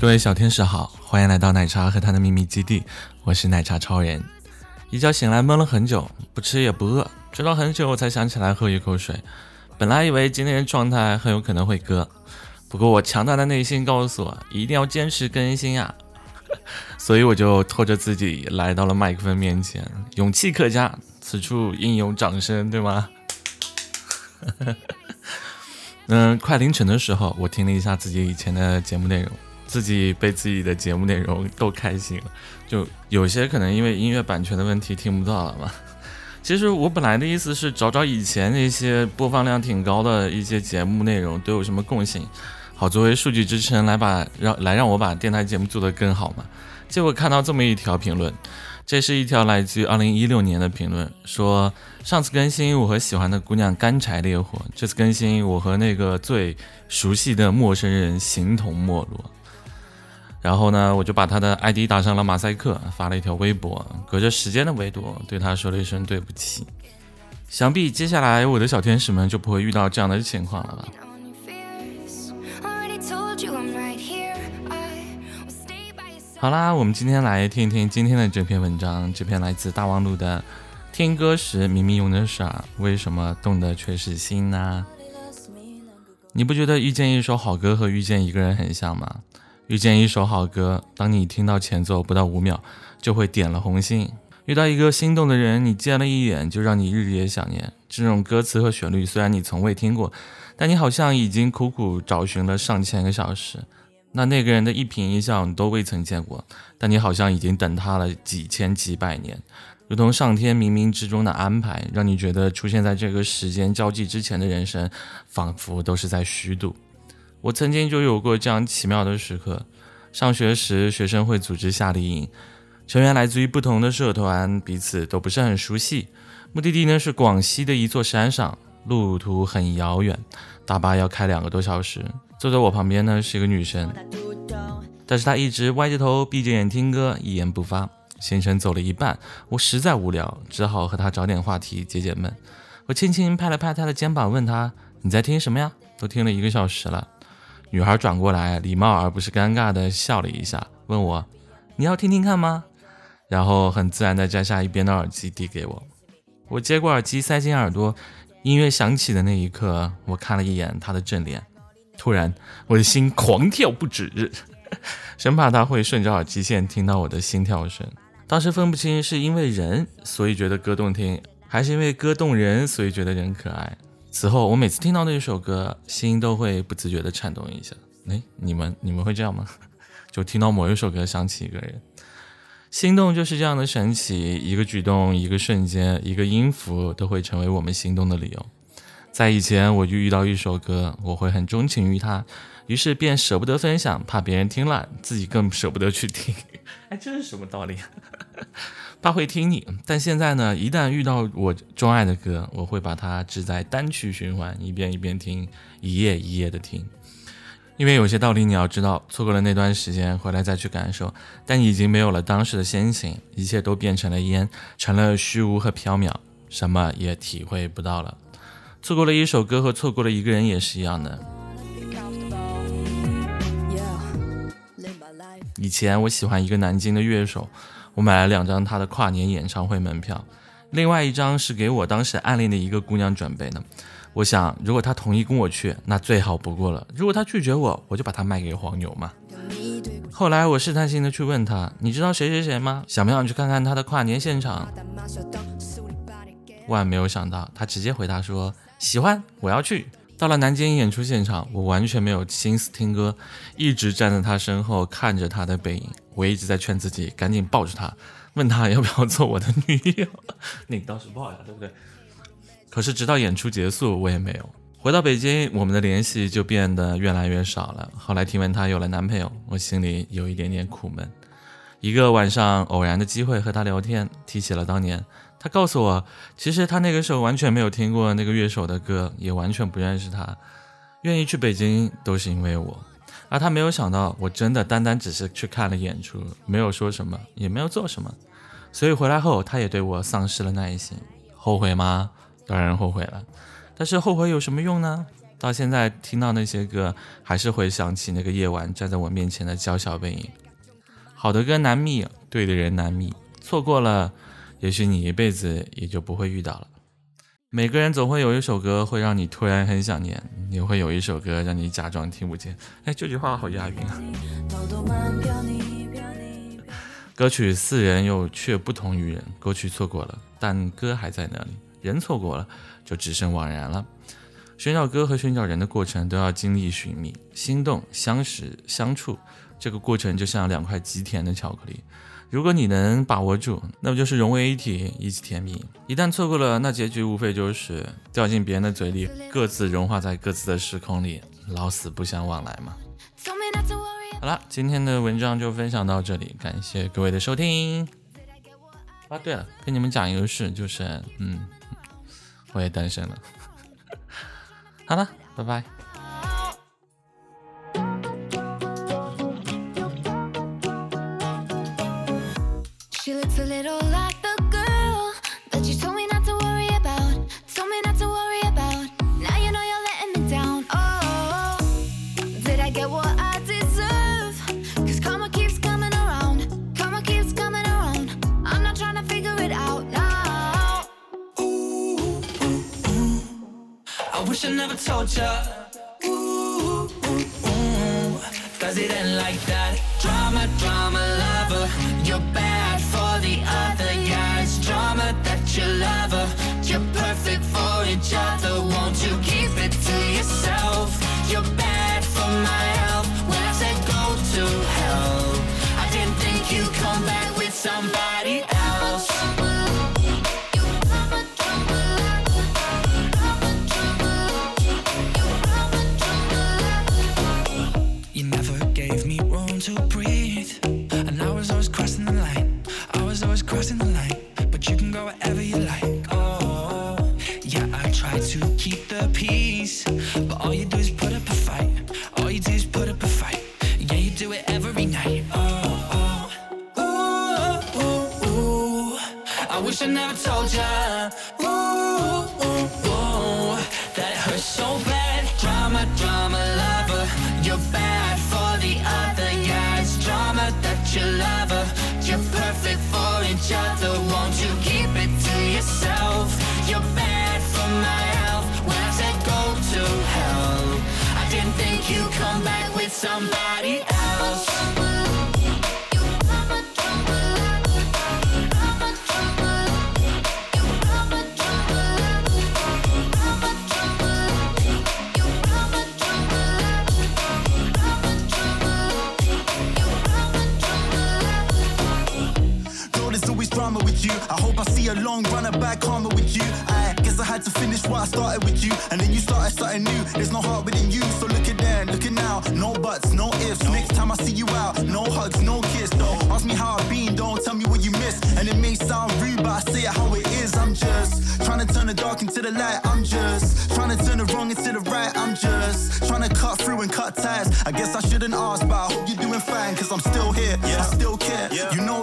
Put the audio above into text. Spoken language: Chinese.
各位小天使好，欢迎来到奶茶和他的秘密基地，我是奶茶超人。一觉醒来闷了很久，不吃也不饿，直到很久我才想起来喝一口水。本来以为今天状态很有可能会割，不过我强大的内心告诉我一定要坚持更新啊，所以我就拖着自己来到了麦克风面前，勇气可嘉，此处应有掌声，对吗？嗯，快凌晨的时候，我听了一下自己以前的节目内容。自己被自己的节目内容逗开心了，就有些可能因为音乐版权的问题听不到了嘛。其实我本来的意思是找找以前那些播放量挺高的一些节目内容都有什么共性，好作为数据支撑来把让来让我把电台节目做得更好嘛。结果看到这么一条评论，这是一条来自于二零一六年的评论，说上次更新我和喜欢的姑娘干柴烈火，这次更新我和那个最熟悉的陌生人形同陌路。然后呢，我就把他的 ID 打上了马赛克，发了一条微博，隔着时间的维度对他说了一声对不起。想必接下来我的小天使们就不会遇到这样的情况了吧？好啦，我们今天来听一听今天的这篇文章，这篇来自大望路的。听歌时明明用的傻，为什么动的却是心呢？你不觉得遇见一首好歌和遇见一个人很像吗？遇见一首好歌，当你听到前奏不到五秒，就会点了红心；遇到一个心动的人，你见了一眼就让你日夜想念。这种歌词和旋律虽然你从未听过，但你好像已经苦苦找寻了上千个小时。那那个人的一颦一笑你都未曾见过，但你好像已经等他了几千几百年，如同上天冥冥之中的安排，让你觉得出现在这个时间交际之前的人生，仿佛都是在虚度。我曾经就有过这样奇妙的时刻。上学时，学生会组织夏令营，成员来自于不同的社团，彼此都不是很熟悉。目的地呢是广西的一座山上，路途很遥远，大巴要开两个多小时。坐在我旁边呢是一个女生，但是她一直歪着头，闭着眼听歌，一言不发。行程走了一半，我实在无聊，只好和她找点话题解解闷。我轻轻拍了拍她的肩膀，问她：“你在听什么呀？都听了一个小时了。”女孩转过来，礼貌而不是尴尬的笑了一下，问我：“你要听听看吗？”然后很自然的摘下一边的耳机递给我。我接过耳机，塞进耳朵，音乐响起的那一刻，我看了一眼她的正脸，突然我的心狂跳不止，生怕她会顺着耳机线听到我的心跳声。当时分不清是因为人所以觉得歌动听，还是因为歌动人所以觉得人可爱。此后，我每次听到那首歌，心都会不自觉地颤动一下。哎，你们你们会这样吗？就听到某一首歌，想起一个人，心动就是这样的神奇。一个举动，一个瞬间，一个音符，都会成为我们心动的理由。在以前，我就遇到一首歌，我会很钟情于它，于是便舍不得分享，怕别人听了，自己更舍不得去听。哎，这是什么道理？他会听你，但现在呢？一旦遇到我钟爱的歌，我会把它置在单曲循环，一遍一遍听，一页一页的听。因为有些道理你要知道，错过了那段时间，回来再去感受，但已经没有了当时的心情，一切都变成了烟，成了虚无和缥缈，什么也体会不到了。错过了一首歌和错过了一个人也是一样的。以前我喜欢一个南京的乐手。我买了两张他的跨年演唱会门票，另外一张是给我当时暗恋的一个姑娘准备的。我想，如果他同意跟我去，那最好不过了；如果他拒绝我，我就把他卖给黄牛嘛。后来我试探性的去问他：“你知道谁谁谁吗？想不想去看看他的跨年现场？”万没有想到，他直接回答说：“喜欢，我要去。”到了南京演出现场，我完全没有心思听歌，一直站在他身后看着他的背影。我一直在劝自己赶紧抱住他，问他要不要做我的女友。那 你倒是抱呀，对不对？可是直到演出结束，我也没有回到北京，我们的联系就变得越来越少了。后来听闻她有了男朋友，我心里有一点点苦闷。一个晚上偶然的机会和他聊天，提起了当年。他告诉我，其实他那个时候完全没有听过那个乐手的歌，也完全不认识他。愿意去北京都是因为我，而他没有想到，我真的单单只是去看了演出，没有说什么，也没有做什么。所以回来后，他也对我丧失了耐心。后悔吗？当然后悔了。但是后悔有什么用呢？到现在听到那些歌，还是会想起那个夜晚站在我面前的娇小背影。好的歌难觅，对的人难觅，错过了，也许你一辈子也就不会遇到了。每个人总会有一首歌会让你突然很想念，也会有一首歌让你假装听不见。哎，这句话好押韵啊！歌曲似人又却不同于人，歌曲错过了，但歌还在那里；人错过了，就只剩惘然了。寻找歌和寻找人的过程都要经历寻觅、心动、相识、相处，这个过程就像两块极甜的巧克力。如果你能把握住，那不就是融为一体，一起甜蜜？一旦错过了，那结局无非就是掉进别人的嘴里，各自融化在各自的时空里，老死不相往来嘛。好了，今天的文章就分享到这里，感谢各位的收听。啊，对了，跟你们讲一个事，就是，嗯，我也单身了。好了，拜拜。Never told ya. Ooh, ooh, ooh, Does it end like that? Drama, drama, lover. You're bad for the other. It's drama that you love her. You're perfect for each other. Won't you breathe. And I was always crossing the line. I was always crossing the line. But you can go wherever you like. Oh, yeah, I try to keep the peace. But all you do is put up a fight. All you do is put up a fight. Yeah, you do it every night. Oh, oh, ooh, ooh, ooh. I wish I never told ya. Ooh, ooh, ooh. That hurts so bad. Drama, drama. your lover. You're perfect for each other, won't you? To finish what I started with you. And then you started something new. There's no heart within you. So look at then, look at now. No buts, no ifs. Next time I see you out, no hugs, no kiss. Though. Ask me how I've been, don't tell me what you miss. And it may sound rude, but I say it how it is. I'm just trying to turn the dark into the light. I'm just trying to turn the wrong into the right. I'm just trying to cut through and cut ties. I guess I shouldn't ask, but I hope you're doing fine. Cause I'm still here, yeah. I still care. Yeah. You know